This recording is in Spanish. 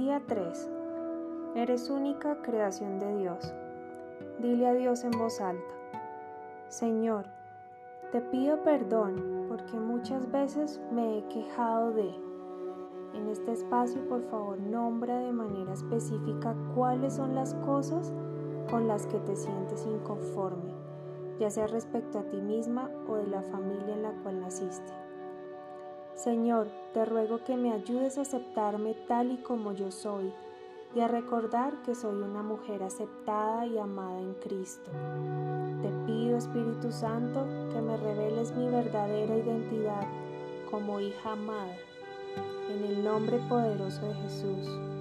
Día 3. Eres única creación de Dios. Dile a Dios en voz alta. Señor, te pido perdón porque muchas veces me he quejado de... En este espacio, por favor, nombra de manera específica cuáles son las cosas con las que te sientes inconforme, ya sea respecto a ti misma o de la familia en la cual naciste. Señor, te ruego que me ayudes a aceptarme tal y como yo soy y a recordar que soy una mujer aceptada y amada en Cristo. Te pido, Espíritu Santo, que me reveles mi verdadera identidad como hija amada. En el nombre poderoso de Jesús.